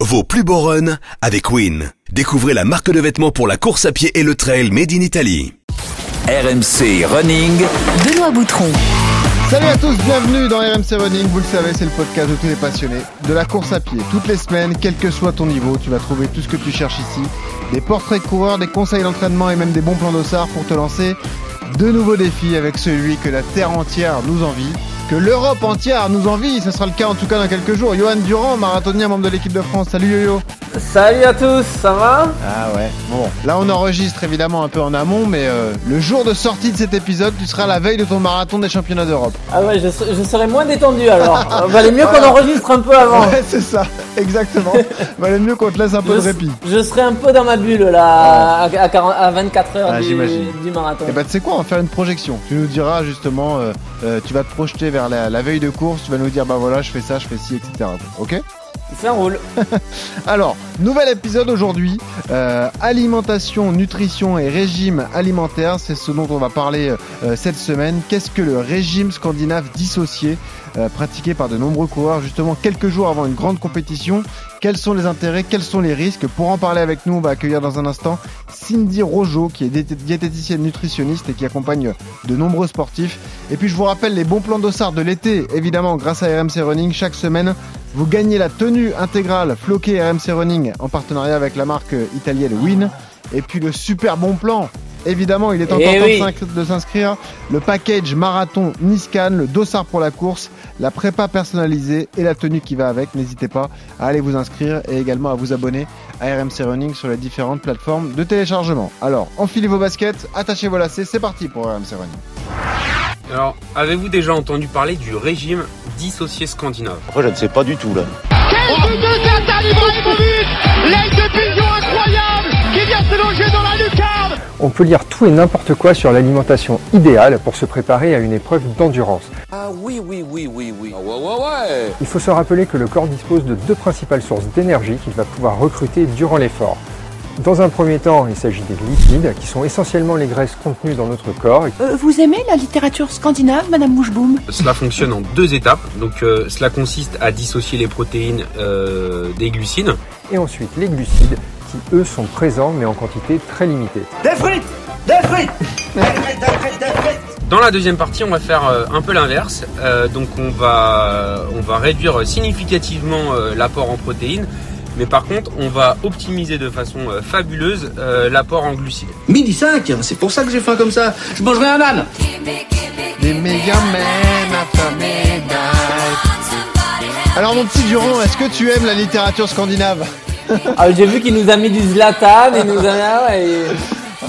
Vos plus beaux runs avec Win. Découvrez la marque de vêtements pour la course à pied et le trail made in Italy. RMC Running. Benoît Boutron. Salut à tous, bienvenue dans RMC Running. Vous le savez, c'est le podcast de tous les passionnés de la course à pied. Toutes les semaines, quel que soit ton niveau, tu vas trouver tout ce que tu cherches ici. Des portraits de coureurs, des conseils d'entraînement et même des bons plans d'ossard pour te lancer de nouveaux défis avec celui que la terre entière nous envie que l'Europe entière nous envie. Ce sera le cas en tout cas dans quelques jours. Johan Durand, marathonien, membre de l'équipe de France. Salut Yo-Yo. Salut à tous, ça va? Ah ouais. Bon, là on enregistre évidemment un peu en amont, mais euh, le jour de sortie de cet épisode, tu seras la veille de ton marathon des championnats d'Europe. Ah ouais, je, serai moins détendu alors. Valait mieux qu'on enregistre un peu avant. Ouais, c'est ça, exactement. Valait mieux qu'on te laisse un peu de répit. Je serai un peu dans ma bulle là, à, 24 heures ah, du, marathon. Et eh bah ben, tu sais quoi, on va faire une projection. Tu nous diras justement, euh, euh, tu vas te projeter vers la, la veille de course, tu vas nous dire bah voilà, je fais ça, je fais ci, etc. Ok? Ça roule. Alors, nouvel épisode aujourd'hui. Euh, alimentation, nutrition et régime alimentaire, c'est ce dont on va parler euh, cette semaine. Qu'est-ce que le régime scandinave dissocié euh, pratiqué par de nombreux coureurs justement quelques jours avant une grande compétition quels sont les intérêts Quels sont les risques? Pour en parler avec nous, on va accueillir dans un instant Cindy Rojo, qui est diététicienne nutritionniste et qui accompagne de nombreux sportifs. Et puis je vous rappelle les bons plans d'ossard de l'été, évidemment grâce à RMC Running. Chaque semaine, vous gagnez la tenue intégrale floquée RMC Running en partenariat avec la marque italienne Win. Et puis le super bon plan Évidemment, il est encore eh temps de s'inscrire. Le package marathon Niscan, le dossard pour la course, la prépa personnalisée et la tenue qui va avec. N'hésitez pas à aller vous inscrire et également à vous abonner à RMC Running sur les différentes plateformes de téléchargement. Alors, enfilez vos baskets, attachez vos lacets, c'est parti pour RMC Running. Alors, avez-vous déjà entendu parler du régime dissocié scandinave? Après, je ne sais pas du tout là. Quel but de L'aide de incroyable qui vient se loger dans la lucarne On peut lire tout et n'importe quoi sur l'alimentation idéale pour se préparer à une épreuve d'endurance. Ah oui, oui, oui, oui, oui. Ah ouais, ouais, ouais. Il faut se rappeler que le corps dispose de deux principales sources d'énergie qu'il va pouvoir recruter durant l'effort. Dans un premier temps, il s'agit des lipides, qui sont essentiellement les graisses contenues dans notre corps. Euh, vous aimez la littérature scandinave, Madame Mouchboum? Cela fonctionne en deux étapes. Donc, euh, cela consiste à dissocier les protéines euh, des glucides. Et ensuite, les glucides, qui eux sont présents, mais en quantité très limitée. Des frites Des frites Des frites, des frites, des frites dans la deuxième partie, on va faire un peu l'inverse. donc, on va, on va réduire significativement l'apport en protéines mais par contre, on va optimiser de façon euh, fabuleuse euh, l'apport en glucides. Midi 5, c'est pour ça que j'ai faim comme ça. Je mangerai un âne. Alors mon petit Durand, est-ce que tu aimes la littérature scandinave? Ah, J'ai vu qu'il nous a mis du Zlatan et nous a ah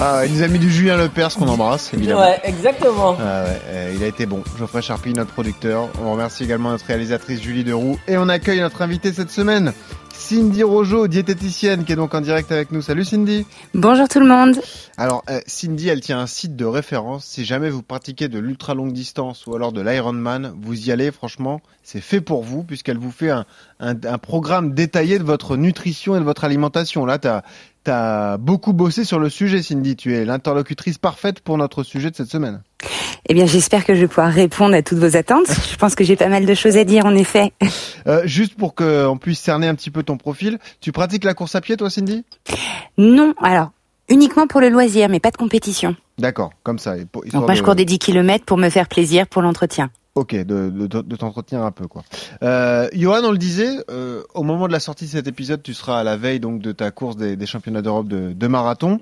ah, il nous a mis du Julien Lepers qu'on embrasse, évidemment. Ouais, exactement. Ah ouais, euh, il a été bon. Geoffrey Charpie, notre producteur. On remercie également notre réalisatrice Julie Deroux. Et on accueille notre invité cette semaine, Cindy Rojo, diététicienne, qui est donc en direct avec nous. Salut Cindy. Bonjour tout le monde. Alors euh, Cindy, elle tient un site de référence. Si jamais vous pratiquez de l'ultra longue distance ou alors de l'Ironman, vous y allez. Franchement, c'est fait pour vous puisqu'elle vous fait un, un, programme détaillé de votre nutrition et de votre alimentation. Là, t'as as beaucoup bossé sur le sujet, Cindy. Tu es l'interlocutrice parfaite pour notre sujet de cette semaine. Eh bien, j'espère que je vais pouvoir répondre à toutes vos attentes. Je pense que j'ai pas mal de choses à dire, en effet. Euh, juste pour qu'on puisse cerner un petit peu ton profil, tu pratiques la course à pied, toi, Cindy? Non, alors, uniquement pour le loisir, mais pas de compétition. D'accord, comme ça. Donc moi, je cours des 10 km pour me faire plaisir pour l'entretien. Ok, de, de, t'entretenir un peu quoi. Euh, Johan, on le disait, euh, au moment de la sortie de cet épisode, tu seras à la veille donc de ta course des, des championnats d'Europe de, de marathon.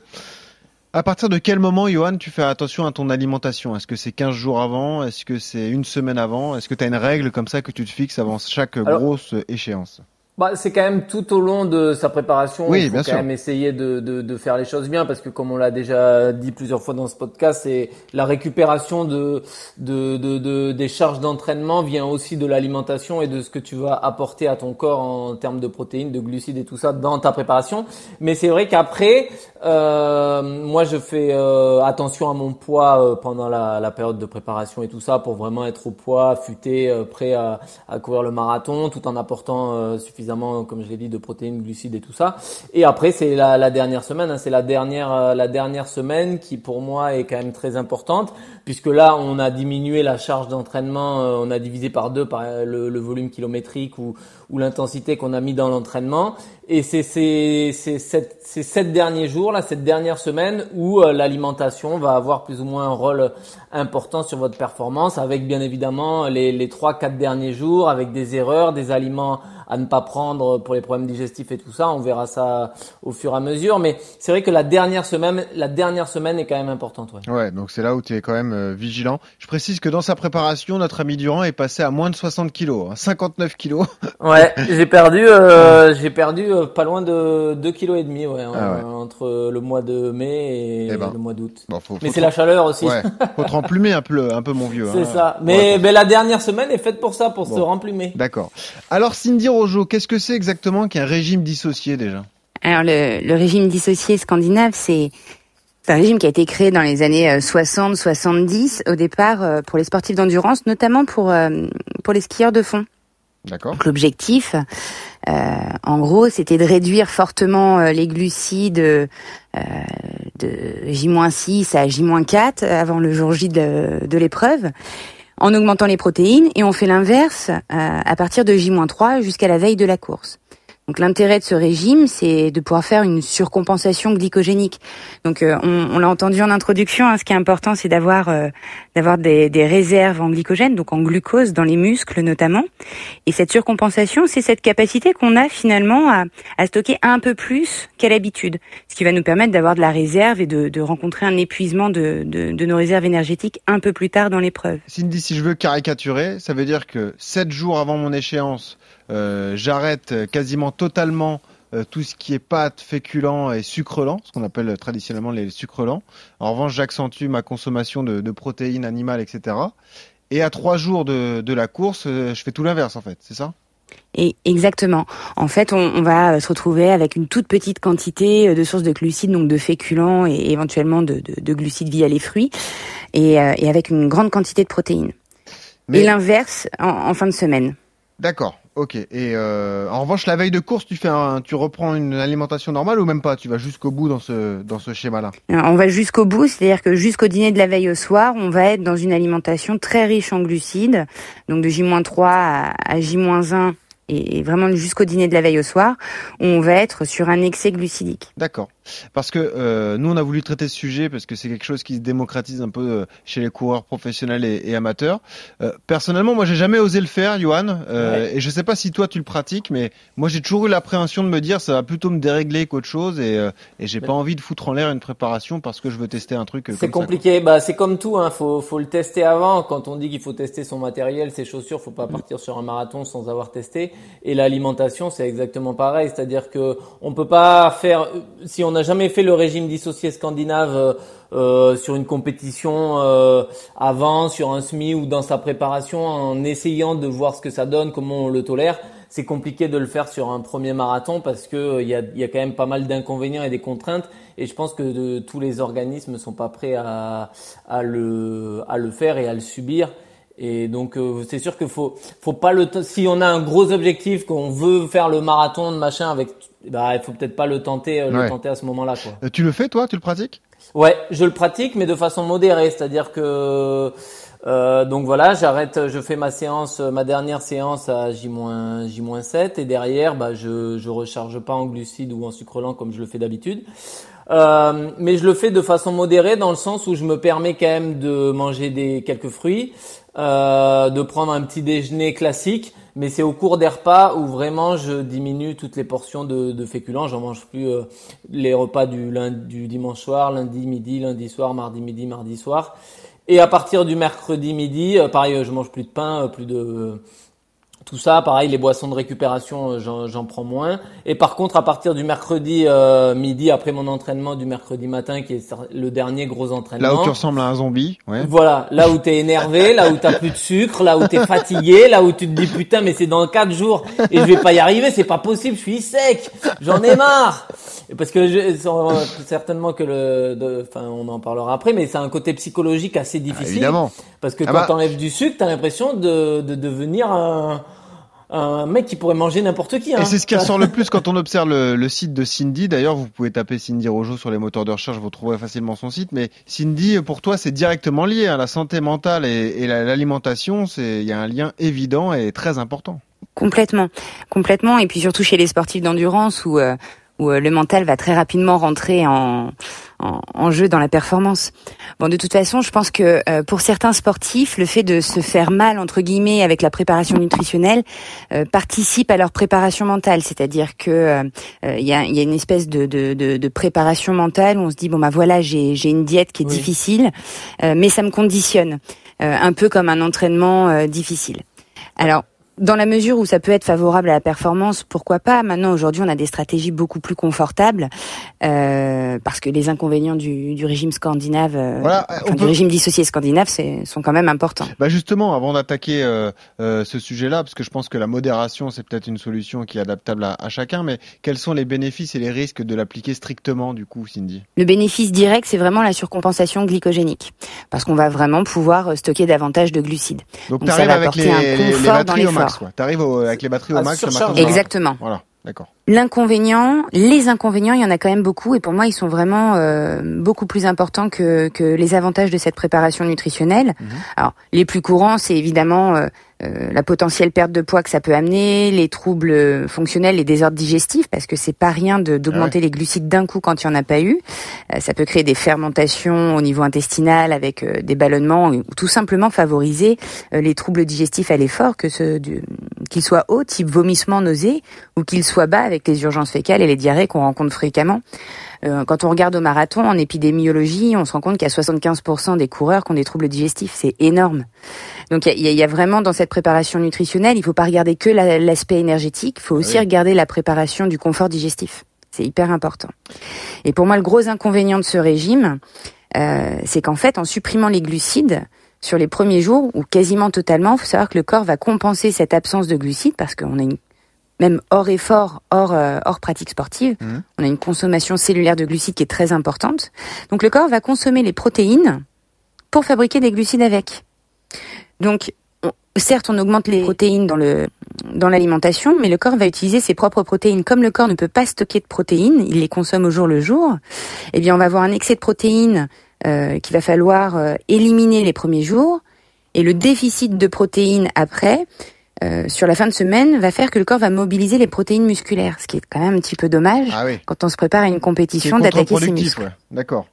À partir de quel moment, Johan, tu fais attention à ton alimentation? Est-ce que c'est 15 jours avant? Est-ce que c'est une semaine avant? Est-ce que tu as une règle comme ça que tu te fixes avant chaque grosse échéance? Bah, c'est quand même tout au long de sa préparation. Oui, il faut quand même essayer de, de, de, faire les choses bien parce que comme on l'a déjà dit plusieurs fois dans ce podcast, c'est la récupération de, de, de des charges d'entraînement vient aussi de l'alimentation et de ce que tu vas apporter à ton corps en termes de protéines, de glucides et tout ça dans ta préparation. Mais c'est vrai qu'après, euh, moi je fais euh, attention à mon poids euh, pendant la, la, période de préparation et tout ça pour vraiment être au poids, affûté, euh, prêt à, à courir le marathon tout en apportant suffisamment comme je l'ai dit, de protéines, glucides et tout ça. Et après, c'est la, dernière semaine, hein, c'est la dernière, euh, la dernière semaine qui pour moi est quand même très importante, puisque là, on a diminué la charge d'entraînement, euh, on a divisé par deux par le, volume kilométrique ou l'intensité qu'on a mis dans l'entraînement. Et c'est ces sept derniers jours, là, cette dernière semaine, où euh, l'alimentation va avoir plus ou moins un rôle important sur votre performance, avec bien évidemment les, les 3-4 derniers jours, avec des erreurs, des aliments à ne pas prendre pour les problèmes digestifs et tout ça. On verra ça au fur et à mesure. Mais c'est vrai que la dernière semaine, la dernière semaine est quand même importante. Ouais, ouais donc c'est là où tu es quand même euh, vigilant. Je précise que dans sa préparation, notre ami Durand est passé à moins de 60 kilos, 59 hein, kilos. ouais, j'ai perdu, euh, j'ai perdu euh, pas loin de 2 kilos et demi, ouais, ah entre le mois de mai et, eh ben. le mois d'août. mais c'est la chaleur aussi. Ouais. Faut te remplumer un peu, un peu mon vieux. C'est hein. ça. Mais, mais, la dernière semaine est faite pour ça, pour se remplumer. D'accord. Alors Cindy qu'est-ce que c'est exactement qu'un régime dissocié déjà? Alors le, régime dissocié scandinave, c'est un régime qui a été créé dans les années 60-70 euh, au départ euh, pour les sportifs d'endurance, notamment pour euh, pour les skieurs de fond. D'accord. l'objectif, en gros, c'était de réduire fortement les glucides de J-6 à J-4 avant le jour J de, l'épreuve en augmentant les protéines et on fait l'inverse euh, à partir de J-3 jusqu'à la veille de la course. Donc l'intérêt de ce régime, c'est de pouvoir faire une surcompensation glycogénique. Donc euh, on, on l'a entendu en introduction, hein, ce qui est important, c'est d'avoir euh, d'avoir des, des, réserves en glycogène, donc en glucose dans les muscles notamment. Et cette surcompensation, c'est cette capacité qu'on a finalement à, à, stocker un peu plus qu'à l'habitude, ce qui va nous permettre d'avoir de la réserve et de, de rencontrer un épuisement de, de, de, nos réserves énergétiques un peu plus tard dans l'épreuve. Cindy, si je veux caricaturer, ça veut dire que sept jours avant mon échéance, j'arrête quasiment totalement euh, tout ce qui est pâte, féculent et sucre lent, ce qu'on appelle traditionnellement les sucres lents. En revanche, j'accentue ma consommation de, protéines animales, etc. Et à trois jours de, la course, euh, je fais tout l'inverse en fait, c'est ça? Et exactement. En fait, on, va se retrouver avec une toute petite quantité de sources de glucides, donc de féculents et éventuellement de, glucides via les fruits, et, avec une grande quantité de protéines. Mais... Et l'inverse en fin de semaine. D'accord. Ok. Et euh, en revanche, la veille de course, tu fais un, tu reprends une alimentation normale ou même pas? Tu vas jusqu'au bout dans ce dans ce schéma-là? On va jusqu'au bout, c'est-à-dire que jusqu'au dîner de la veille au soir, on va être dans une alimentation très riche en glucides, donc de J-3 à, à J-1 et vraiment jusqu'au dîner de la veille au soir, on va être sur un excès glucidique. D'accord. Parce que euh, nous, on a voulu traiter ce sujet parce que c'est quelque chose qui se démocratise un peu euh, chez les coureurs professionnels et, amateurs. Euh, personnellement, moi, j'ai jamais osé le faire, Johan, et je sais pas si toi tu le pratiques, mais moi, j'ai toujours eu l'appréhension de me dire ça va plutôt me dérégler qu'autre chose, et, et j'ai pas envie de foutre en l'air une préparation parce que je veux tester un truc. C'est compliqué. bah, c'est comme tout, hein. Faut, faut le tester avant. Quand on dit qu'il faut tester son matériel, ses chaussures, faut pas partir sur un marathon sans avoir testé. Et l'alimentation, c'est exactement pareil. C'est-à-dire que on peut pas faire si on n'a jamais fait le régime dissocié scandinave euh, euh, sur une compétition euh, avant, sur un semi ou dans sa préparation, en essayant de voir ce que ça donne, comment on le tolère. C'est compliqué de le faire sur un premier marathon parce que il y a, y a, quand même pas mal d'inconvénients et des contraintes. Et je pense que de, tous les organismes sont pas prêts à, à, le, à le faire et à le subir. Et donc c'est sûr qu'il faut faut pas le si on a un gros objectif qu'on veut faire le marathon de machin avec bah, il faut peut-être pas le tenter, euh, le tenter à ce moment-là. Quoi. Euh, tu le fais toi? Tu le pratiques? Ouais, je le pratique, mais de façon modérée, c'est-à-dire que euh, donc voilà, j'arrête, je fais ma séance, ma dernière séance à J- J-7 et derrière, bah, je je recharge pas en glucides ou en sucre lent comme je le fais d'habitude. Euh, mais je le fais de façon modérée dans le sens où je me permets quand même de manger des quelques fruits, euh, de prendre un petit déjeuner classique, mais c'est au cours des repas où vraiment je diminue toutes les portions de, de féculents. J'en mange plus euh, les repas du, lundi, du dimanche soir, lundi midi, lundi soir, mardi midi, mardi soir. Et à partir du mercredi midi, euh, pareil, je mange plus de pain, plus de tout ça, pareil, les boissons de récupération, euh, j'en prends moins. Et par contre, à partir du mercredi euh, midi, après mon entraînement du mercredi matin, qui est le dernier gros entraînement. Là où tu ressembles à un zombie, ouais. Voilà, là où t'es énervé, là où t'as plus de sucre, là où t'es fatigué, là où tu te dis putain, mais c'est dans quatre jours et je vais pas y arriver, c'est pas possible, je suis sec, j'en ai marre. Parce que je, certainement que le, enfin, on en parlera après, mais c'est un côté psychologique assez difficile. Ah, évidemment. Parce que ah quand bah... t'enlèves du sucre, t'as l'impression de, de devenir un un mec qui pourrait manger n'importe qui. Hein. Et c'est ce qui ressort le plus quand on observe le, site de Cindy. D'ailleurs, vous pouvez taper Cindy Rojo sur les moteurs de recherche, vous trouverez facilement son site. Mais Cindy, pour toi, c'est directement lié. à hein. La santé mentale et, et l'alimentation, c'est il y a un lien évident et très important. Complètement, complètement. Et puis surtout chez les sportifs d'endurance où où le mental va très rapidement rentrer en, en, jeu dans la performance. Bon, de toute façon, je pense que euh, pour certains sportifs, le fait de se faire mal entre guillemets avec la préparation nutritionnelle euh, participe à leur préparation mentale. C'est-à-dire que euh, il y, a, y, a, une espèce de, de, de, de, préparation mentale où on se dit bon bah voilà, j'ai une diète qui est difficile, mais ça me conditionne, un peu comme un entraînement difficile. Alors dans la mesure où ça peut être favorable à la performance, pourquoi pas? Maintenant, aujourd'hui, on a des stratégies beaucoup plus confortables euh, parce que les inconvénients du, du régime scandinave, euh, enfin, du régime dissocié scandinave, c'est, sont quand même importants. Bah justement, avant d'attaquer euh, euh, ce sujet-là, parce que je pense que la modération, c'est peut-être une solution qui est adaptable à, à, chacun, mais quels sont les bénéfices et les risques de l'appliquer strictement, du coup, Cindy? Le bénéfice direct, c'est vraiment la surcompensation glycogénique, parce qu'on va vraiment pouvoir stocker davantage de glucides. Donc, Donc ça va apporter un confort dans l'effort. Tu arrives avec les batteries au max le matin. Exactement. Voilà, d'accord. L'inconvénient, les inconvénients, il y en a quand même beaucoup et pour moi ils sont vraiment euh, beaucoup plus importants que, que les avantages de cette préparation nutritionnelle. Mhm. Alors les plus courants, c'est évidemment euh, euh, la potentielle perte de poids que ça peut amener, les troubles fonctionnels, les désordres digestifs, parce que c'est pas rien d'augmenter les glucides d'un coup quand il y en a pas eu. ça peut créer des fermentations au niveau intestinal avec des ballonnements ou tout simplement favoriser les troubles digestifs à l'effort, que ce qu'ils soient hauts, type vomissement, nausée, ou qu'ils soient bas avec les urgences fécales et les diarrhées qu'on rencontre fréquemment. Euh, quand on regarde au marathon, en épidémiologie, on se rend compte qu'il y a 75% des coureurs qui ont des troubles digestifs. C'est énorme. Donc il y, a, vraiment dans cette préparation nutritionnelle, il faut pas regarder que l'aspect énergétique, il faut ah aussi regarder la préparation du confort digestif. C'est hyper important. Et pour moi, le gros inconvénient de ce régime, euh, c'est qu'en fait, en supprimant les glucides, sur les premiers jours, ou quasiment totalement, il faut savoir que le corps va compenser cette absence de glucides parce qu'on a une même hors effort, hors, euh, hors pratique sportive, mmh. on a une consommation cellulaire de glucides qui est très importante. Donc le corps va consommer les protéines pour fabriquer des glucides avec. Donc certes, on augmente les protéines dans le dans l'alimentation, mais le corps va utiliser ses propres protéines. Comme le corps ne peut pas stocker de protéines, il les consomme au jour le jour. Eh bien, on va avoir un excès de protéines euh, qu'il va falloir euh, éliminer les premiers jours, et le déficit de protéines après euh, sur la fin de semaine va faire que le corps va mobiliser les protéines musculaires, ce qui est quand même un petit peu dommage ah quand on se prépare à une compétition d'attaquer ses muscles. D'accord.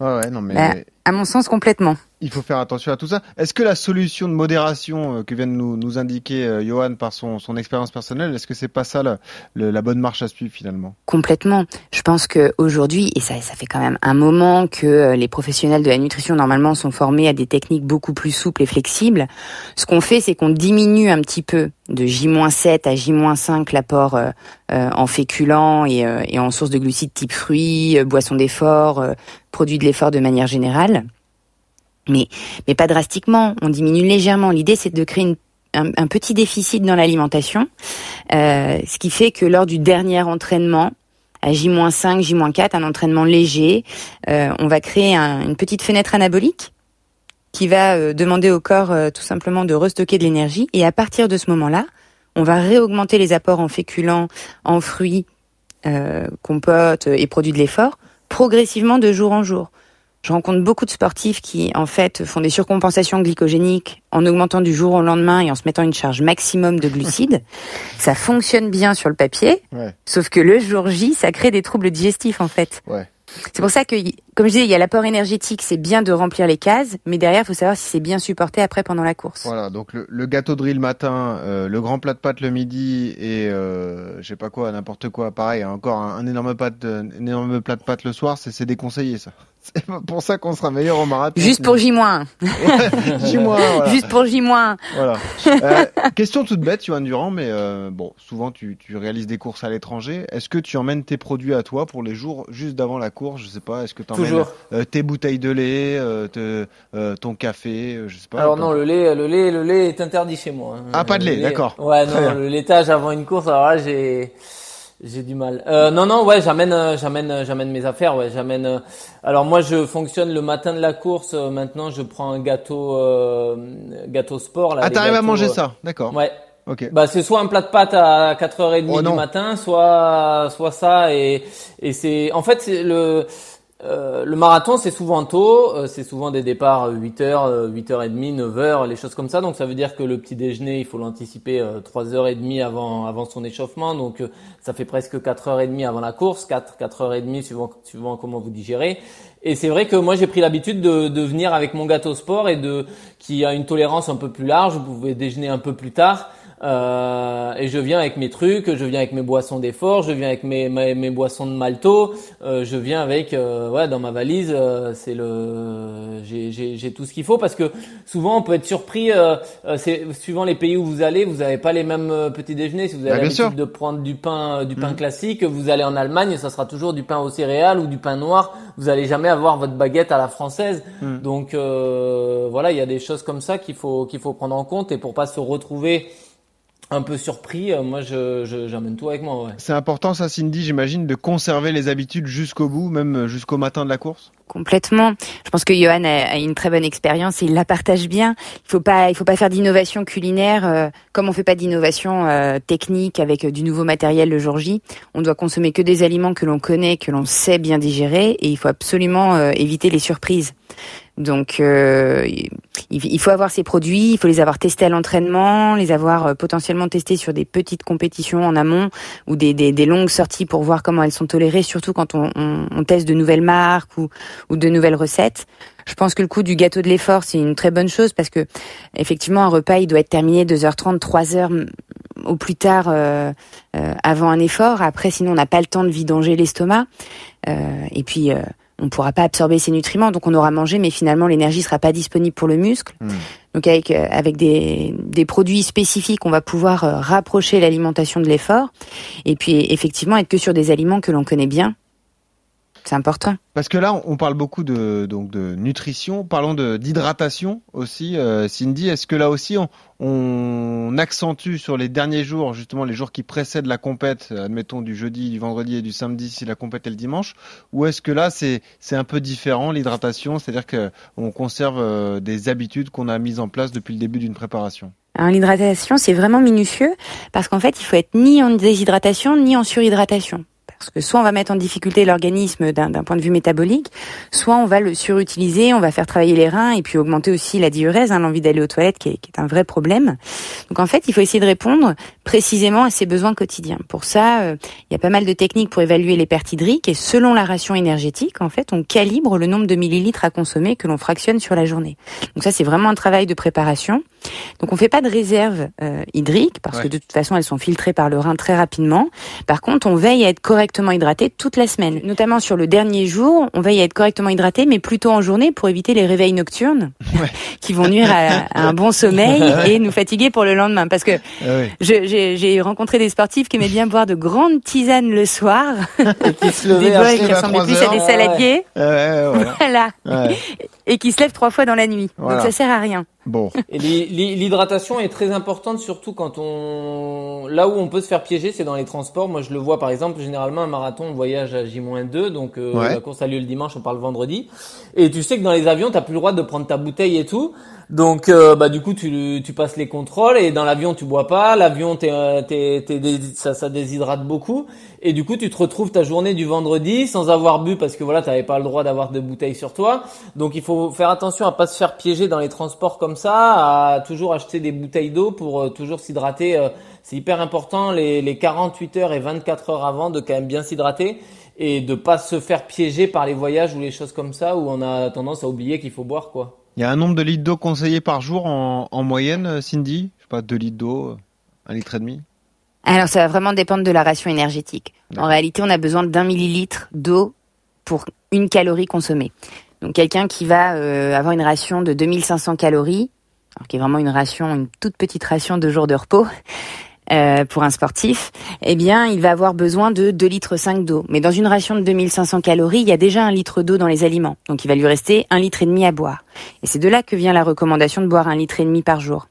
ouais, non mais. Bah, à mon sens, complètement. Il faut faire attention à tout ça. Est-ce que la solution de modération euh, que vient de nous, nous indiquer euh, Johan par son, son expérience personnelle, est-ce que c'est pas ça la, la, bonne marche à suivre finalement? Complètement. Je pense que aujourd'hui, et ça, ça fait quand même un moment que euh, les professionnels de la nutrition normalement sont formés à des techniques beaucoup plus souples et flexibles. Ce qu'on fait, c'est qu'on diminue un petit peu de J-7 à J-5 l'apport euh, en féculents et, et, en source de glucides type fruits, boissons d'effort, produits de l'effort de manière générale mais, pas drastiquement. On diminue légèrement. L'idée, c'est de créer un, petit déficit dans l'alimentation, euh, ce qui fait que lors du dernier entraînement, à J-5, J-4, un entraînement léger, euh, on va créer une petite fenêtre anabolique qui va euh, demander au corps tout simplement de restocker de l'énergie. Et à partir de ce moment-là, on va réaugmenter les apports en féculents, en fruits, compotes et produits de l'effort progressivement de jour en jour. Je rencontre beaucoup de sportifs qui, en fait, font des surcompensations glycogéniques en augmentant du jour au lendemain et en se mettant une charge maximum de glucides. ça fonctionne bien sur le papier, sauf que le jour J, ça crée des troubles digestifs, en fait. Ouais. C'est pour ça que, comme je disais, il y a l'apport énergétique, c'est bien de remplir les cases, mais derrière, il faut savoir si c'est bien supporté après pendant la course. Voilà, donc le, gâteau de riz le matin, euh, le grand plat de pâtes le midi et euh, je sais pas quoi, n'importe quoi, pareil, encore un, énorme pâte, un énorme plat de pâtes le soir, c'est déconseillé ça. C'est pour ça qu'on sera meilleur au marathon. Juste pour J-. J-. Voilà. Juste pour J-. Voilà. Euh, question toute bête, Johan Durand, mais euh, bon, souvent tu, tu réalises des courses à l'étranger. Est-ce que tu emmènes tes produits à toi pour les jours juste d'avant la course Je sais pas? Est-ce que tu emmènes euh, tes bouteilles de lait, euh, te, euh, ton café, je sais pas. Alors non, le lait, le lait, le lait est interdit chez moi. Hein. Ah, pas de lait, d'accord. Ouais, non, le laitage avant une course. Alors là, j'ai j'ai du mal. Euh, non, non, ouais, j'amène, euh, j'amène, euh, j'amène mes affaires. Ouais, j'amène. Euh, alors moi, je fonctionne le matin de la course. maintenant, je prends un gâteau, gâteau sport. Là, ah, t'arrives à manger ça, d'accord. Ouais. Ok. Bah, c'est soit un plat de pâtes à 4h30 du matin, soit, soit ça, et, et c'est, en fait, c'est le, euh, le marathon, c'est souvent tôt, euh, c'est souvent des départs 8h, 8h30, 9h, les choses comme ça. Donc ça veut dire que le petit déjeuner, il faut l'anticiper 3h30 avant avant son échauffement. Donc ça fait presque 4h30 avant la course, 4 4h30 suivant suivant comment vous digérez. Et c'est vrai que moi j'ai pris l'habitude de, de venir avec mon gâteau sport et de qui a une tolérance un peu plus large, vous pouvez déjeuner un peu plus tard. Euh, et je viens avec mes trucs, je viens avec mes boissons d'effort, je viens avec mes, mes, boissons de malto, euh, je viens avec euh, ouais dans ma valise, euh, c'est le j'ai tout ce qu'il faut parce que souvent on peut être surpris euh, c'est suivant les pays où vous allez, vous n'avez pas les mêmes petits déjeuners si vous avez bah, l'habitude de prendre du pain du pain mmh. classique, vous allez en Allemagne, ça sera toujours du pain aux céréales ou du pain noir, vous allez jamais avoir votre baguette à la française. Mmh. Donc voilà, il y a des choses comme ça qu'il faut qu'il faut prendre en compte et pour pas se retrouver un peu surpris, euh, moi je, j'amène tout avec moi. Ouais. C'est important ça Cindy, j'imagine, de conserver les habitudes jusqu'au bout, même jusqu'au matin de la course? Complètement. Je pense que Johan a, une très bonne expérience et il la partage bien. Il faut pas, il faut pas faire d'innovation culinaire euh, comme on fait pas d'innovation euh, technique avec du nouveau matériel le jour J. On doit consommer que des aliments que l'on connaît, que l'on sait bien digérer et il faut absolument éviter les surprises. Donc, euh, il faut avoir ces produits, il faut les avoir testés à l'entraînement, les avoir euh, potentiellement testés sur des petites compétitions en amont ou des, des, des longues sorties pour voir comment elles sont tolérées, surtout quand on, on, on teste de nouvelles marques ou, ou, de nouvelles recettes. Je pense que le coup du gâteau de l'effort, c'est une très bonne chose parce que effectivement, un repas, il doit être terminé 2h30, 3h au plus tard euh, euh, avant un effort. Après, sinon, on n'a pas le temps de vidanger l'estomac. et puis on ne pourra pas absorber ces nutriments, donc on aura mangé, mais finalement l'énergie sera pas disponible pour le muscle. Hmm. Donc avec euh, avec des, des produits spécifiques, on va pouvoir euh, rapprocher l'alimentation de l'effort, et puis effectivement être que sur des aliments que l'on connaît bien, c'est important. Parce que là, on parle beaucoup de, donc de nutrition. Parlons d'hydratation aussi. Euh, Cindy, est-ce que là aussi, on, on, accentue sur les derniers jours, justement les jours qui précèdent la compète, admettons du jeudi, du vendredi et du samedi si la compète est le dimanche, ou est-ce que là, c'est un peu différent l'hydratation, c'est-à-dire qu'on conserve euh, des habitudes qu'on a mises en place depuis le début d'une préparation? L'hydratation, c'est vraiment minutieux parce qu'en fait, il faut être ni en déshydratation ni en surhydratation. Parce que soit on va mettre en difficulté l'organisme d'un point de vue métabolique, soit on va le surutiliser, on va faire travailler les reins et puis augmenter aussi la diurèse, hein, l'envie d'aller aux toilettes qui est, qui est, un vrai problème. Donc en fait, il faut essayer de répondre précisément à ses besoins quotidiens. Pour ça, euh, il y a pas mal de techniques pour évaluer les pertes hydriques et selon la ration énergétique, en fait, on calibre le nombre de millilitres à consommer que l'on fractionne sur la journée. Donc ça, c'est vraiment un travail de préparation. Donc on fait pas de réserve euh, hydrique parce que de toute façon, elles sont filtrées par le rein très rapidement. Par contre, on veille à être correct correctement hydraté toute la semaine. Notamment sur le dernier jour, on veille à être correctement hydraté, mais plutôt en journée pour éviter les réveils nocturnes qui vont nuire à, un bon sommeil et nous fatiguer pour le lendemain. Parce que ah j'ai rencontré des sportifs qui aimaient bien boire de grandes tisanes le soir, et qui se des bols qui ressemblaient plus à des saladiers, voilà, et qui se lèvent trois fois dans la nuit. Donc ça sert à rien. Bon. Et l'hydratation est très importante, surtout quand on, là où on peut se faire piéger, c'est dans les transports. Moi, je le vois par exemple, généralement un marathon, on voyage à J-2, donc euh, la course a lieu le dimanche, on parle vendredi. Et tu sais que dans les avions, t'as plus le droit de prendre ta bouteille et tout. Donc, euh, bah du coup, tu, tu passes les contrôles et dans l'avion, tu bois pas. L'avion, t'es, euh, t'es, t'es, ça, ça déshydrate beaucoup. Et du coup, tu te retrouves ta journée du vendredi sans avoir bu parce que voilà, t'avais pas le droit d'avoir de bouteilles sur toi. Donc, il faut faire attention à pas se faire piéger dans les transports comme ça, à toujours acheter des bouteilles d'eau pour euh, toujours s'hydrater. c'est hyper important les, les 48 heures et 24 heures avant de quand même bien s'hydrater et de pas se faire piéger par les voyages ou les choses comme ça où on a tendance à oublier qu'il faut boire quoi. Il y a un nombre de litres d'eau conseillé par jour en, en moyenne, Cindy? Je sais pas, 2 litres d'eau, 1 litre et demi? Alors ça va vraiment dépendre de la ration énergétique. En réalité, on a besoin d'un millilitre d'eau pour une calorie consommée. Donc quelqu'un qui va euh, avoir une ration de 2500 calories, alors qui est vraiment une ration, une toute petite ration de jours de repos, euh, pour un sportif, eh bien, il va avoir besoin de 2 litres 5 d'eau. Mais dans une ration de 2500 calories, il y a déjà un litre d'eau dans les aliments. Donc, il va lui rester un litre et demi à boire. Et c'est de là que vient la recommandation de boire un litre et demi par jour.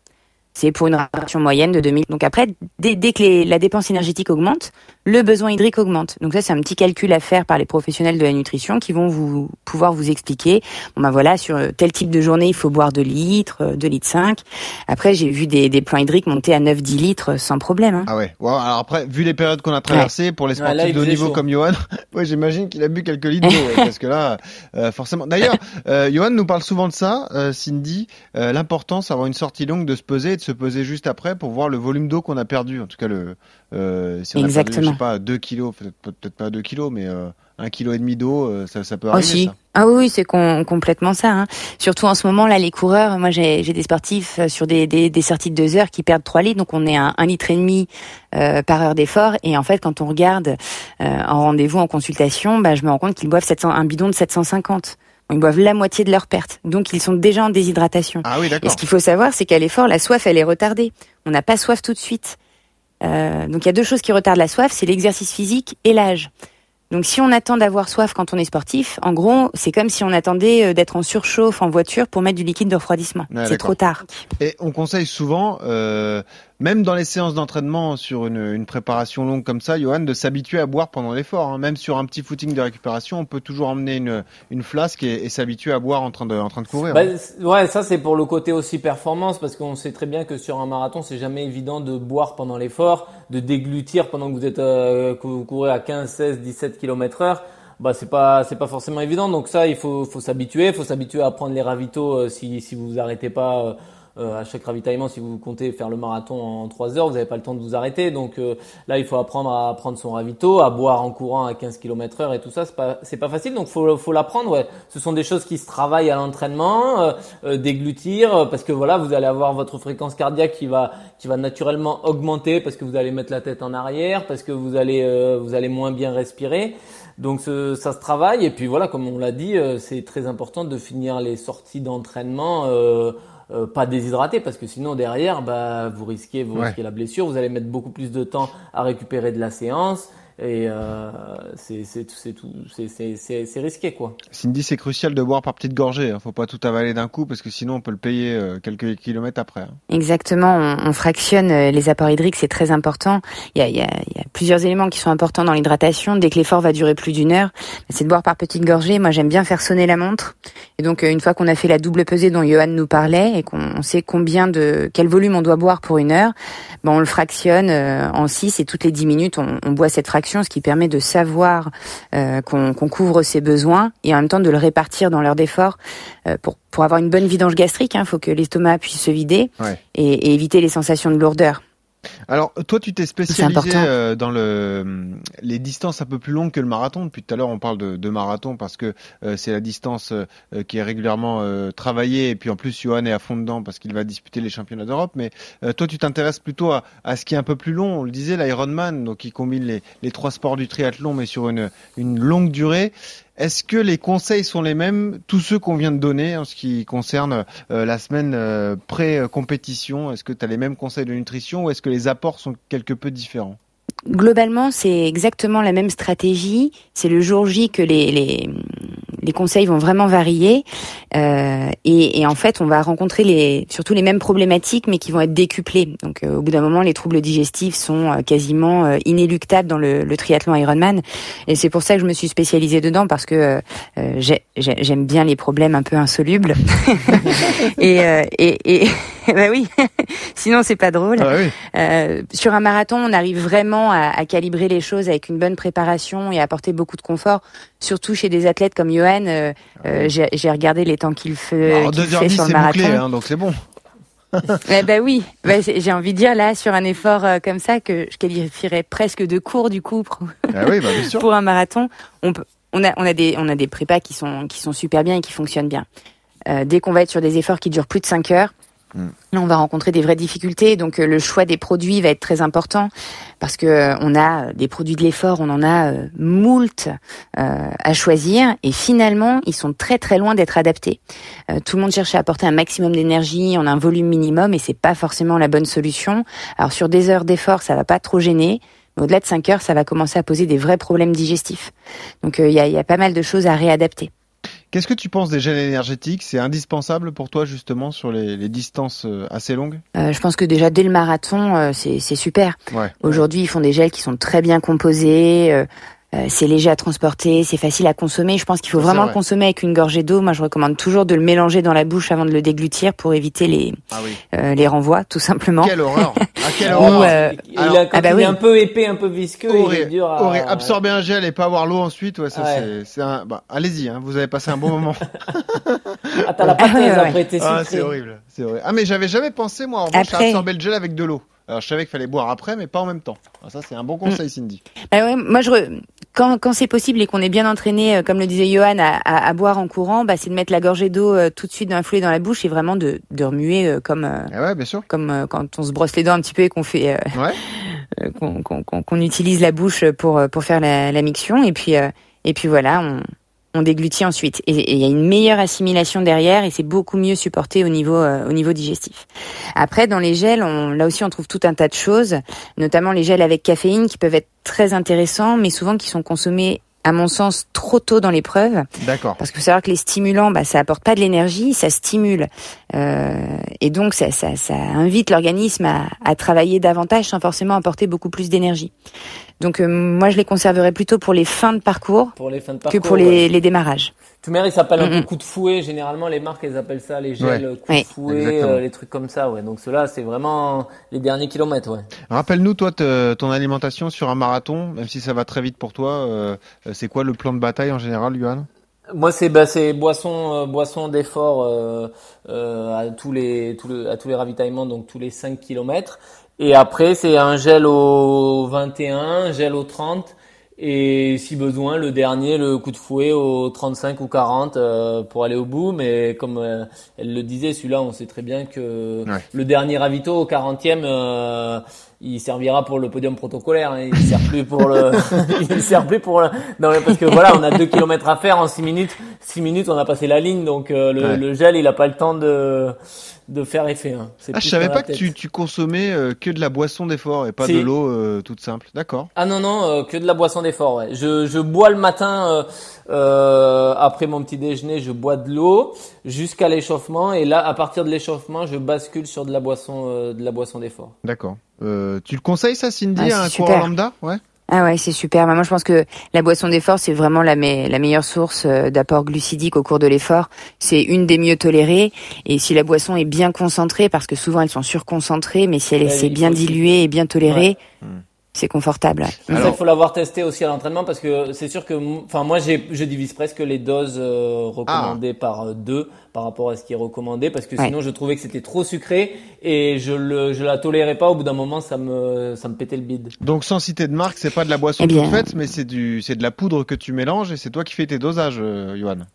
c'est pour une ration moyenne de 2000. Donc après, dès, dès que la dépense énergétique augmente, le besoin hydrique augmente. Donc ça, c'est un petit calcul à faire par les professionnels de la nutrition qui vont vous pouvoir vous expliquer. Bon ben voilà, sur tel type de journée, il faut boire 2 litres, 2 litres 5. Après, j'ai vu des, des plans hydriques monter à 9-10 litres sans problème. Hein. Ah ouais. alors après, vu les périodes qu'on a traversées pour les sportifs de haut niveau comme Johan, ouais, j'imagine qu'il a bu quelques litres d'eau, parce que là, euh, forcément. D'ailleurs, euh, Johan nous parle souvent de ça, euh, Cindy, euh, l'importance d'avoir une sortie longue, de se peser et de se peser juste après pour voir le volume d'eau qu'on a perdu. En tout cas, le, euh, si on Exactement. a perdu, je sais pas, 2 kilos, peut-être pas 2 kilos, mais euh, un kilo et demi d'eau, euh, ça, ça peut arriver. Aussi. Ça. Ah oui, c'est complètement ça. Hein. Surtout en ce moment là, les coureurs. Moi, j'ai des sportifs euh, sur des, des, des, sorties de deux heures qui perdent 3 litres, donc on est à un litre et demi euh, par heure d'effort. Et en fait, quand on regarde euh, en rendez-vous, en consultation, bah, je me rends compte qu'ils boivent 700, un bidon de 750. Ils boivent la moitié de leur perte. Donc, ils sont déjà en déshydratation. Ah oui, et ce qu'il faut savoir, c'est qu'à l'effort, la soif, elle est retardée. On n'a pas soif tout de suite. Euh, donc, il y a deux choses qui retardent la soif, c'est l'exercice physique et l'âge. Donc si on attend d'avoir soif quand on est sportif, en gros, c'est comme si on attendait euh, d'être en surchauffe en voiture pour mettre du liquide de refroidissement. C'est trop tard. Et on conseille souvent, euh, même dans les séances d'entraînement sur une, une, préparation longue comme ça, Johan, de s'habituer à boire pendant l'effort. Hein. Même sur un petit footing de récupération, on peut toujours emmener une, une flasque et, et s'habituer à boire en train de, en train de courir. Bah, hein. Ouais, ça c'est pour le côté aussi performance parce qu'on sait très bien que sur un marathon, c'est jamais évident de boire pendant l'effort, de déglutir pendant que vous êtes euh, que vous courez à 15, 16, 17 km heure bah c'est pas c'est pas forcément évident donc ça il faut faut s'habituer faut s'habituer à prendre les ravitaux euh, si si vous vous arrêtez pas euh, à chaque ravitaillement si vous comptez faire le marathon en 3 heures vous n'avez pas le temps de vous arrêter. Donc euh, là il faut apprendre à prendre son ravito à boire en courant à 15 km heure et tout ça c'est pas c'est pas facile. Donc faut faut l'apprendre ouais. Ce sont des choses qui se travaillent à l'entraînement euh, déglutir parce que voilà vous allez avoir votre fréquence cardiaque qui va qui va naturellement augmenter parce que vous allez mettre la tête en arrière parce que vous allez vous allez moins bien respirer. Donc ce, ça se travaille. Et puis voilà, comme on l'a dit, euh, c'est très important de finir les sorties d'entraînement euh, euh, pas déshydraté parce que sinon derrière, bah vous risquez vous Ouais. risquez la blessure, vous allez mettre beaucoup plus de temps à récupérer de la séance et euh, c'est c'est c'est tout c'est c'est c'est c'est risqué quoi. Cindy, c'est crucial de boire par petites gorgées. Hein. Faut pas tout avaler d'un coup parce que sinon on peut le payer euh, quelques kilomètres après. hein. Exactement, on, on fractionne euh, les apports hydriques, c'est très important. Il y, a, il, y a, il y a plusieurs éléments qui sont importants dans l'hydratation. Dès que l'effort va durer plus d'une heure, c'est de boire par petites gorgées. Moi, j'aime bien faire sonner la montre. Et donc, une fois qu'on a fait la double pesée dont Johan nous parlait et qu'on sait combien de quel volume on doit boire pour une heure, ben on le fractionne en 6 et toutes les 10 minutes, on, on boit cette fraction, ce qui permet de savoir euh, qu'on couvre ses besoins et en même temps de le répartir dans l'heure d'effort euh, pour pour avoir une bonne vidange gastrique. Il faut que l'estomac puisse se vider Ouais. et, et éviter les sensations de lourdeur. Alors, toi, tu t'es spécialisé euh, dans le, les distances un peu plus longues que le marathon. Depuis tout à l'heure, on parle de, de marathon parce que euh, c'est la distance euh, qui est régulièrement euh, travaillée. Et puis en plus, Johan est à fond dedans parce qu'il va disputer les championnats d'Europe. Mais euh, toi, tu t'intéresses plutôt à, à ce qui est un peu plus long. On le disait, l'Ironman, donc qui combine les, les trois sports du triathlon, mais sur une, une longue durée. Est-ce que les conseils sont les mêmes, tous ceux qu'on vient de donner en ce qui concerne euh, la semaine euh, pré-compétition Est-ce que tu as les mêmes conseils de nutrition ou est-ce que les apports sont quelque peu différents? Globalement, c'est exactement la même stratégie. C'est le jour J que les, les, les conseils vont vraiment varier. Euh, et, en fait, on va rencontrer surtout les mêmes problématiques, mais qui vont être décuplées. Donc, euh, au bout d'un moment, les troubles digestifs sont euh, quasiment euh, inéluctables dans le, triathlon Ironman. Et c'est pour ça que je me suis spécialisée dedans, parce que j'ai- j'ai- j'aime bien les problèmes un peu insolubles. bah oui, sinon c'est pas drôle. Ah oui. Euh, sur un marathon, on arrive vraiment à, à calibrer les choses avec une bonne préparation et à apporter beaucoup de confort, surtout chez des athlètes comme Johan. euh, euh, J'ai j'ai regardé les temps qu'il fait, 2h10, fait sur le marathon. bouclé, hein, donc c'est bon. Eh ben oui, Bah, c'est- j'ai envie de dire là sur un effort euh, comme ça que je qualifierais presque de court du coup pour, Ah oui, bah, bien sûr. pour un marathon. On peut, on a, on a des, on a des prépas qui sont, qui sont super bien et qui fonctionnent bien. Euh, dès qu'on va être sur des efforts qui durent plus de 5 heures, on va rencontrer des vraies difficultés. Donc euh, le choix des produits va être très important parce que euh, on a des produits de l'effort, on en a euh, moult à choisir et finalement ils sont très très loin d'être adaptés. Tout le monde cherche à apporter un maximum d'énergie en un volume minimum et c'est pas forcément la bonne solution. Alors sur des heures d'effort, ça va pas trop gêner. Au-delà de 5 heures, ça va commencer à poser des vrais problèmes digestifs. Donc il y, a, y a pas mal de choses à réadapter. Qu'est-ce que tu penses des gels énergétiques? C'est indispensable pour toi justement sur les, les distances assez longues? Je pense que déjà dès le marathon, c'est super. Ouais. Aujourd'hui, ils font des gels qui sont très bien composés. Euh, c'est léger à transporter, c'est facile à consommer. Je pense qu'il faut vraiment le consommer avec une gorgée d'eau. Moi, je recommande toujours de le mélanger dans la bouche avant de le déglutir pour éviter les ah euh, les renvois, tout simplement. Quelle horreur ah, quelle horreur euh, il, a, ah bah il est un peu épais, un peu visqueux, il est dur à... absorber un gel et pas avoir l'eau ensuite, ouais, ça c'est un... bah, allez-y, hein, vous avez passé un bon moment. ah, t'as la pâteuse après, t'es Ah, c'est horrible, c'est horrible. Ah, mais j'avais jamais pensé, moi, en revanche, à absorber le gel avec de l'eau. Alors je savais qu'il fallait boire après, mais pas en même temps. Alors, ça c'est un bon conseil, Cindy. Bah ouais, moi je quand, quand c'est possible et qu'on est bien entraîné, euh, comme le disait Johan, à, à, boire en courant, bah, c'est de mettre la gorgée d'eau euh, tout de suite dans la foulée dans la bouche et vraiment de, de remuer euh, comme ah ouais, bien sûr. comme quand on se brosse les dents un petit peu et qu'on fait ouais. qu'on utilise la bouche pour pour faire la, la miction et puis et puis voilà on on déglutit ensuite. Et il y a une meilleure assimilation derrière et c'est beaucoup mieux supporté au niveau euh, au niveau digestif. Après, dans les gels, on, là aussi, on trouve tout un tas de choses, notamment les gels avec caféine qui peuvent être très intéressants, mais souvent qui sont consommés à mon sens, trop tôt dans l'épreuve. D'accord. Parce que faut savoir que les stimulants, bah, ça apporte pas de l'énergie, ça stimule. Euh, et donc, ça, ça, ça invite l'organisme à, à, travailler davantage sans forcément apporter beaucoup plus d'énergie. Donc euh, moi, je les conserverais plutôt pour les fins de parcours, pour les fins de parcours que pour les, les démarrages. Tout ils s'appellent un peu coup de fouet. Généralement, les marques, elles appellent ça les gels coup de fouet, euh, les trucs comme ça. Ouais. Donc cela, c'est vraiment les derniers kilomètres. Ouais. Rappelle-nous, toi, ton alimentation sur un marathon, même si ça va très vite pour toi. Euh, c'est quoi le plan de bataille en général, Yuan? Moi, c'est bah, c'est boisson boisson d'effort à tous les tous à tous les ravitaillements, donc tous les 5 kilomètres. Et après, c'est un gel au 21, gel au 30. Et si besoin, le dernier, le coup de fouet au 35 ou 40 euh, pour aller au bout. Mais comme euh, elle le disait, celui-là, on sait très bien que le dernier ravito au 40e, euh, il servira pour le podium protocolaire. Hein. Il sert plus pour le, il sert plus pour le... non mais parce que voilà, on a deux kilomètres à faire en 6 minutes. 6 minutes, on a passé la ligne, donc le, le, gel, il a pas le temps de de faire effet. Hein. Ah, je savais pas que tu, tu consommais euh, que de la boisson d'effort et pas de l'eau euh, toute simple. D'accord. Ah non non, euh, que de la boisson d'effort. Ouais. Je, je bois le matin après mon petit déjeuner, je bois de l'eau jusqu'à l'échauffement et là, à partir de l'échauffement, je bascule sur de la boisson de la boisson d'effort. D'accord. Tu le conseilles ça, Cindy, ah, à un coureur lambda, ouais. Ah ouais, c'est super. Moi, je pense que la boisson d'effort, c'est vraiment la, la meilleure source euh, d'apport glucidique au cours de l'effort. C'est une des mieux tolérées. Et si la boisson est bien concentrée, parce que souvent elles sont surconcentrées, mais si elle est bien diluée et bien tolérée, hmm c'est confortable. il faut l'avoir testé aussi à l'entraînement parce que c'est sûr que, enfin, moi, je divise presque les doses euh, recommandées ah. par euh, deux par rapport à ce qui est recommandé parce que sinon je trouvais que c'était trop sucré et je le, je la tolérais pas. Au bout d'un moment, ça me, ça me pétait le bide. Donc, sans citer de marque, c'est pas de la boisson eh toute faite, mais c'est du, c'est de la poudre que tu mélanges et c'est toi qui fais tes dosages, euh, Johan.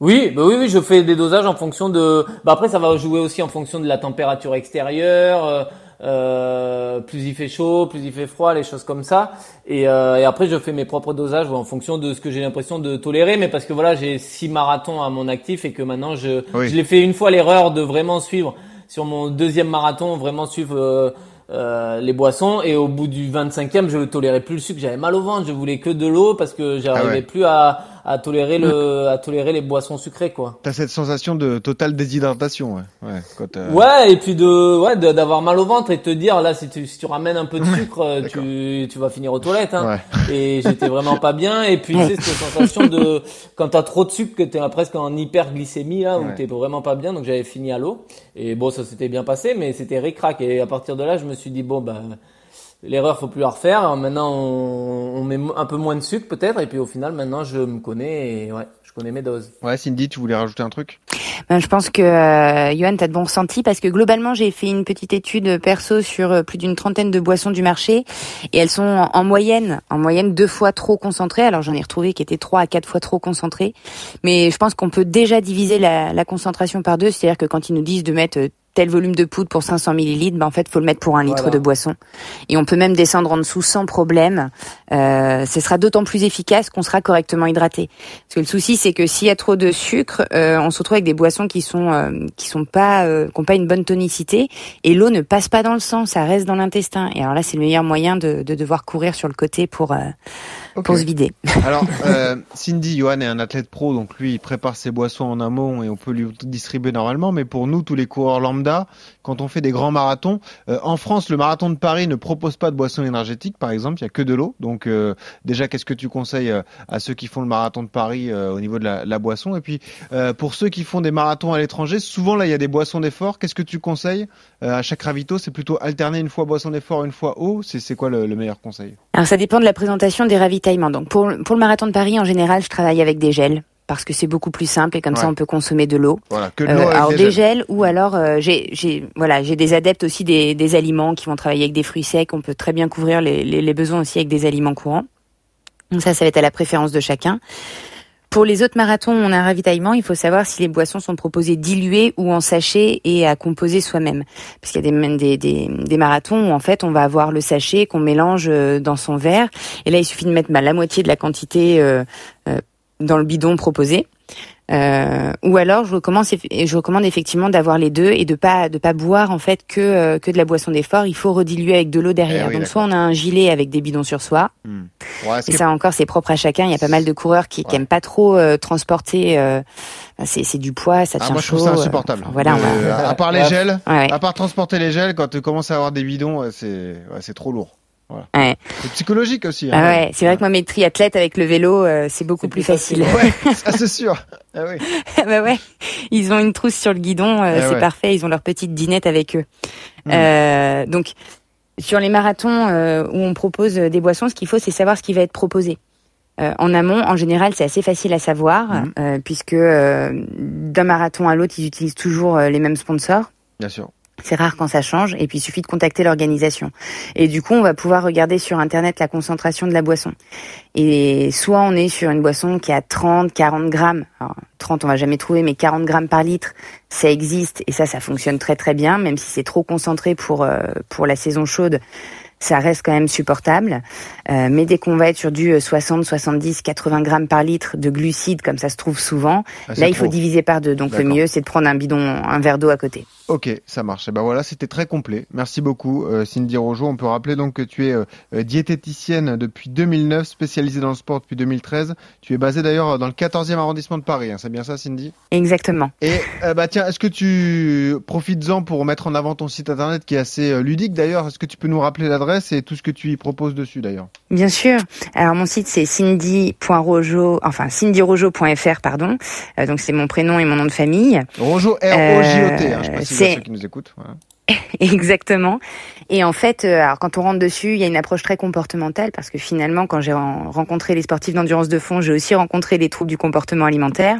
Oui, bah oui, oui, je fais des dosages en fonction de. Bah après, ça va jouer aussi en fonction de la température extérieure. Euh, plus il fait chaud, plus il fait froid, les choses comme ça. Et, euh, et après, je fais mes propres dosages en fonction de ce que j'ai l'impression de tolérer. Mais parce que voilà, j'ai six marathons à mon actif et que maintenant, je, je l'ai fait une fois l'erreur de vraiment suivre sur mon deuxième marathon, vraiment suivre. Euh, euh, les boissons et au bout du 25e je ne tolérais plus le sucre j'avais mal au ventre je voulais que de l'eau parce que j'arrivais ah plus à, à tolérer le à tolérer les boissons sucrées quoi. T'as cette sensation de totale déshydratation ouais. Ouais, quand ouais et puis de ouais d'avoir mal au ventre et te dire là si tu si tu ramènes un peu de sucre tu tu vas finir aux toilettes hein. et j'étais vraiment pas bien. Et puis tu sais cette sensation de quand t'as trop de sucre que t'es presque en hyperglycémie là où t'es vraiment pas bien. Donc j'avais fini à l'eau. Et bon ça s'était bien passé mais c'était ric-rac. Et à partir de là je me suis dit bon ben l'erreur faut plus la refaire. Maintenant on, met un peu moins de sucre peut-être et puis au final maintenant je me connais et ouais je connais mes doses. Ouais Cindy tu voulais rajouter un truc? Ben, Je pense que euh, Johan t'as de bons ressentis parce que globalement j'ai fait une petite étude perso sur euh, plus d'une trentaine de boissons du marché et elles sont en, moyenne en moyenne deux fois trop concentrées. Alors j'en ai retrouvé qui étaient trois à quatre fois trop concentrées, mais je pense qu'on peut déjà diviser la, la concentration par deux. C'est-à-dire que quand ils nous disent de mettre euh, tel volume de poudre pour 500 millilitres, ben en fait, faut le mettre pour un litre de boisson. Et on peut même descendre en dessous sans problème. Euh, ce sera d'autant plus efficace qu'on sera correctement hydraté. Parce que le souci, c'est que s'il y a trop de sucre, euh, on se retrouve avec des boissons qui sont euh, qui sont pas euh, qui ont pas une bonne tonicité et l'eau ne passe pas dans le sang, ça reste dans l'intestin. Et alors là, c'est le meilleur moyen de, de devoir courir sur le côté pour pour se vider. Alors, euh, Cindy, Johan est un athlète pro, donc lui, il prépare ses boissons en amont et on peut lui distribuer normalement. Mais pour nous, tous les coureurs lambda, quand on fait des grands marathons, euh, en France, le marathon de Paris ne propose pas de boissons énergétiques, par exemple, il y a que de l'eau. Donc, euh, déjà, qu'est-ce que tu conseilles euh, à ceux qui font le marathon de Paris au niveau de la, boisson? Et puis, pour ceux qui font des marathons à l'étranger, souvent là, il y a des boissons d'effort. Qu'est-ce que tu conseilles à chaque ravito? C'est plutôt alterner une fois boisson d'effort, une fois eau. C'est quoi le, le meilleur conseil? Alors, ça dépend de la présentation des ravitaux donc pour, pour le marathon de Paris, en général, je travaille avec des gels parce que c'est beaucoup plus simple et comme ça on peut consommer de l'eau. Voilà, que de l'eau euh, alors des, gels. ou alors euh, j'ai j'ai voilà j'ai des adeptes aussi des, des aliments qui vont travailler avec des fruits secs. On peut très bien couvrir les, les, les besoins aussi avec des aliments courants. Donc ça, ça va être à la préférence de chacun. Pour les autres marathons, on a un ravitaillement. Il faut savoir si les boissons sont proposées diluées ou en sachet et à composer soi-même. Parce qu'il y a des, des, des, des, marathons où en fait on va avoir le sachet qu'on mélange euh, dans son verre. Et là, il suffit de mettre bah, la moitié de la quantité euh, euh, dans le bidon proposé. Euh, ou alors je recommande, je recommande effectivement d'avoir les deux et de pas de pas boire en fait que euh, que de la boisson d'effort. Il faut rediluer avec de l'eau derrière. Eh Donc soit on a un gilet avec des bidons sur soi. Hmm. et ça encore c'est propre à chacun. Il y a pas mal de coureurs qui, qui aiment pas trop euh, transporter. Euh, c'est c'est du poids, ça ah, tient moi, je trouve ça insupportable. voilà. à part les gels, à part transporter les gels, quand tu commences à avoir des bidons, c'est c'est trop lourd. Voilà. Ouais. C'est psychologique aussi. Hein. Ah ouais, c'est vrai que moi mes triathlètes avec le vélo, euh, c'est beaucoup plus, facile. Ouais, c'est sûr. Ah oui. bah ouais, ils ont une trousse sur le guidon, euh, ah c'est parfait. Ils ont leur petite dinette avec eux. Mmh. Euh, donc sur les marathons où on propose des boissons, ce qu'il faut, c'est savoir ce qui va être proposé. en amont, en général, c'est assez facile à savoir, mmh. puisque d'un marathon à l'autre, ils utilisent toujours les mêmes sponsors. Bien sûr. C'est rare quand ça change, et puis il suffit de contacter l'organisation. Et du coup, on va pouvoir regarder sur Internet la concentration de la boisson. Et soit on est sur une boisson qui a 30, 40 grammes. Alors, 30, on va jamais trouver, mais 40 grammes par litre, ça existe, et ça, ça fonctionne très très bien, même si c'est trop concentré pour, euh, pour la saison chaude ça reste quand même supportable. Euh, mais dès qu'on va être sur du 60, 70, 80 grammes par litre de glucides, comme ça se trouve souvent, ah, là il faut diviser par deux. Donc le mieux c'est de prendre un bidon, un verre d'eau à côté. Ok, ça marche. Et eh ben voilà, c'était très complet. Merci beaucoup, euh, Cindy Rojo. On peut rappeler donc que tu es euh, diététicienne depuis 2009, spécialisée dans le sport depuis 2013. Tu es basée d'ailleurs dans le 14e arrondissement de Paris. Hein. C'est bien ça, Cindy? Exactement. Et bah tiens, est-ce que tu profites-en pour mettre en avant ton site internet qui est assez ludique d'ailleurs? Est-ce que tu peux nous rappeler l'adresse et tout ce que tu y proposes dessus d'ailleurs? Bien sûr. Alors mon site c'est cindy.rojo, enfin cindyrojo.fr pardon. Euh, donc c'est mon prénom et mon nom de famille. Rojo R O J O T. Hein, je pas si ceux qui nous écoutent. Exactement. Et en fait, euh, alors quand on rentre dessus, il y a une approche très comportementale parce que finalement, quand j'ai rencontré les sportifs d'endurance de fond, j'ai aussi rencontré les troubles du comportement alimentaire.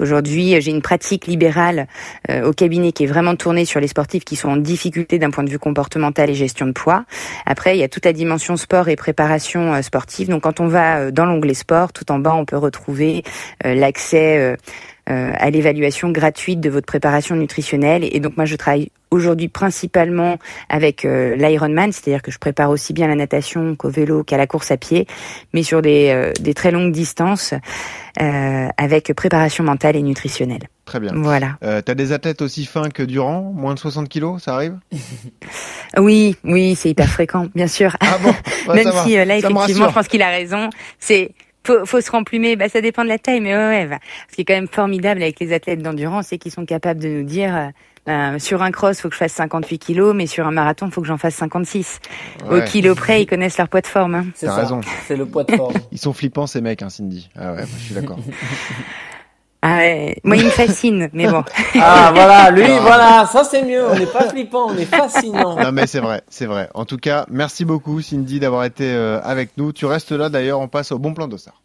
Aujourd'hui, j'ai une pratique libérale euh, au cabinet qui est vraiment tournée sur les sportifs qui sont en difficulté d'un point de vue comportemental et gestion de poids. Après, il y a toute la dimension sport et préparation euh, sportive. Donc, quand on va dans l'onglet sport, tout en bas, on peut retrouver l'accès euh, à l'évaluation gratuite de votre préparation nutritionnelle. Et donc moi, je travaille aujourd'hui principalement avec euh, l'Ironman, c'est-à-dire que je prépare aussi bien la natation qu'au vélo qu'à la course à pied, mais sur des, euh, des très longues distances avec préparation mentale et nutritionnelle. Très bien. Voilà. Euh, T'as des athlètes aussi fins que Durand, moins de 60 kilos, ça arrive? Oui, oui, c'est hyper fréquent, bien sûr. Ah bon? Même si là, effectivement, je pense qu'il a raison. C'est faut, faut se remplumer. Bah, ça dépend de la taille, mais ouais, bah. Ce qui est quand même formidable avec les athlètes d'endurance, c'est qu'ils sont capables de nous dire. Euh, euh, sur un cross, faut que je fasse 58 kilos, mais sur un marathon, faut que j'en fasse 56. Au kilo près, ils connaissent leur poids de forme. Hein. C'est raison. C'est le poids de forme. ils sont flippants ces mecs, hein, Cindy. Ah ouais, je suis d'accord. Ah ouais. Moi, il me fascine, mais bon. Ah voilà, lui, ah. voilà, ça c'est mieux. On n'est pas flippant, on est fascinant. Non mais c'est vrai, c'est vrai. En tout cas, merci beaucoup Cindy d'avoir été euh, avec nous. Tu restes là d'ailleurs, on passe au bon plan d'Ossard.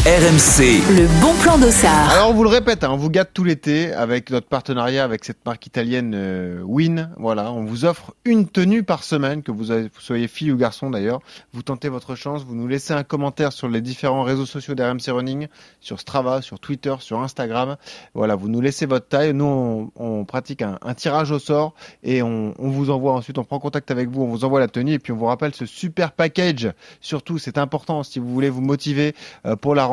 RMC. Le bon plan d'Ossard. Alors on vous le répète, hein, on vous gâte tout l'été avec notre partenariat avec cette marque italienne euh, Win. Voilà, on vous offre une tenue par semaine, que vous, soyez fille ou garçon d'ailleurs. Vous tentez votre chance, vous nous laissez un commentaire sur les différents réseaux sociaux d'RMC Running, sur Strava, sur Twitter, sur Instagram. Voilà, vous nous laissez votre taille. Nous, on, pratique un, tirage au sort et on, on, vous envoie ensuite, on prend contact avec vous, on vous envoie la tenue et puis on vous rappelle ce super package. Surtout, c'est important si vous voulez vous motiver euh, pour la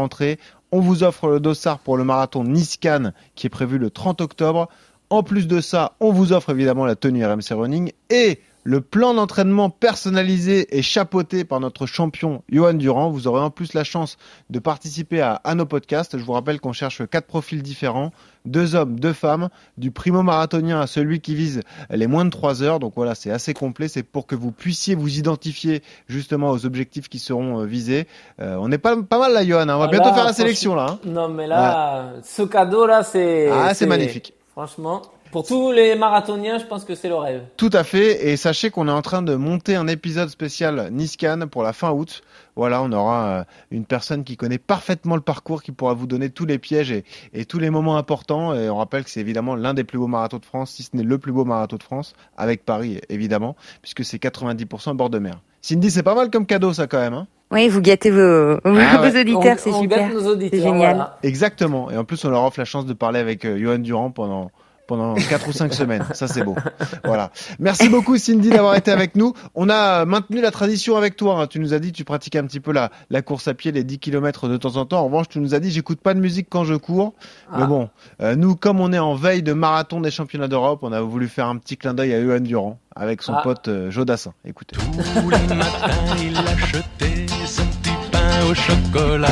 on vous offre le dossard pour le marathon Niscan qui est prévu le 30 octobre. En plus de ça, on vous offre évidemment la tenue RMC Running et le plan d'entraînement personnalisé et chapeauté par notre champion Johan Durand. Vous aurez en plus la chance de participer à, nos podcasts. Je vous rappelle qu'on cherche quatre profils différents, deux hommes, deux femmes, du primo marathonien à celui qui vise les moins de trois heures. Donc voilà, c'est assez complet. C'est pour que vous puissiez vous identifier justement aux objectifs qui seront euh, visés. Euh, on est pas, pas mal là, Johan. Hein. On va ah bientôt faire la sélection là. Hein. Non mais là, ce cadeau là, c'est... Ah, c'est magnifique. Franchement. Pour tous les marathoniens, je pense que c'est le rêve. Tout à fait. Et sachez qu'on est en train de monter un épisode spécial Niscan pour la fin août. Voilà, on aura euh, une personne qui connaît parfaitement le parcours, qui pourra vous donner tous les pièges et, tous les moments importants. Et on rappelle que c'est évidemment l'un des plus beaux marathons de France, si ce n'est le plus beau marathon de France, avec Paris évidemment, puisque c'est 90% bord de mer. Cindy, c'est pas mal comme cadeau ça quand même. Hein oui, vous gâtez vos, ah auditeurs, c'est super. C'est génial. Exactement. Et en plus, on leur offre la chance de parler avec euh, Johan Durand pendant pendant 4 ou 5 semaines. Ça, c'est beau. Voilà. Merci beaucoup, Cindy, d'avoir été avec nous. On a maintenu la tradition avec toi. Hein. Tu nous as dit, tu pratiques un petit peu la, la course à pied, les 10 km de temps en temps. En revanche, tu nous as dit, j'écoute pas de musique quand je cours. Mais ah. bon, euh, nous, comme on est en veille de marathon des championnats d'Europe, on a voulu faire un petit clin d'œil à Ewan Durand avec son ah. pote euh, Jodassin. Écoutez. Tous les matins, il achetait son petit pain au chocolat.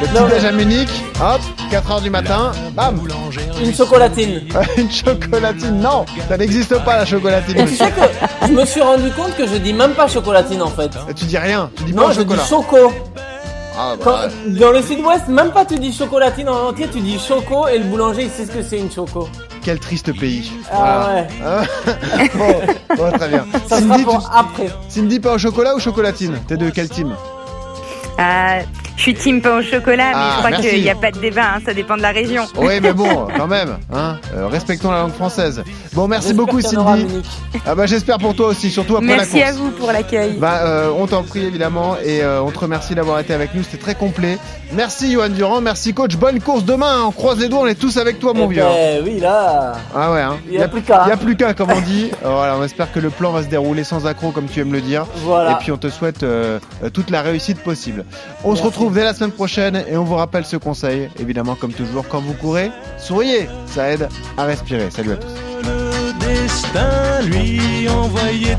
Le petit déj à Munich, hop, 4h du matin, bam Une chocolatine. Une chocolatine, non, ça n'existe pas la chocolatine. tu sais que je me suis rendu compte que je dis même pas chocolatine en fait. tu dis rien, tu dis non, pas je chocolat. dis choco. Ah, bah, dans le sud-ouest, même pas tu dis chocolatine en entier, tu dis choco et le boulanger il sait ce que c'est une choco. Quel triste pays. Ah ouais. bon, très bien. Ça Cindy, sera pour après. Cindy, pas au chocolat ou chocolatine? T'es de quel team? Ah, je suis team pain au chocolat, mais je ah, crois qu'il n'y a pas de débat, hein, ça dépend de la région. Oui, mais bon, quand même, hein, euh, respectons la langue française. Bon, merci beaucoup, Cindy. Ah bah j'espère pour toi aussi, surtout après merci la course. Merci à vous pour l'accueil. Bah, euh, on t'en prie évidemment et euh, on te remercie d'avoir été avec nous, c'était très complet. Merci Johan Durand, merci coach, bonne course demain. On croise les doigts, on est tous avec toi, mon eh vieux. Ben, oui, là. Ah ouais, hein. Il n'y a, plus qu'un. Il n'y a plus qu'un, comme on dit. voilà, on espère que le plan va se dérouler sans accroc, comme tu aimes le dire. Voilà. Et puis on te souhaite toute la réussite possible. On se retrouve la semaine prochaine et on vous rappelle ce conseil, évidemment comme toujours, quand vous courez, souriez, ça aide à respirer. Salut à tous. Le destin lui envoyait.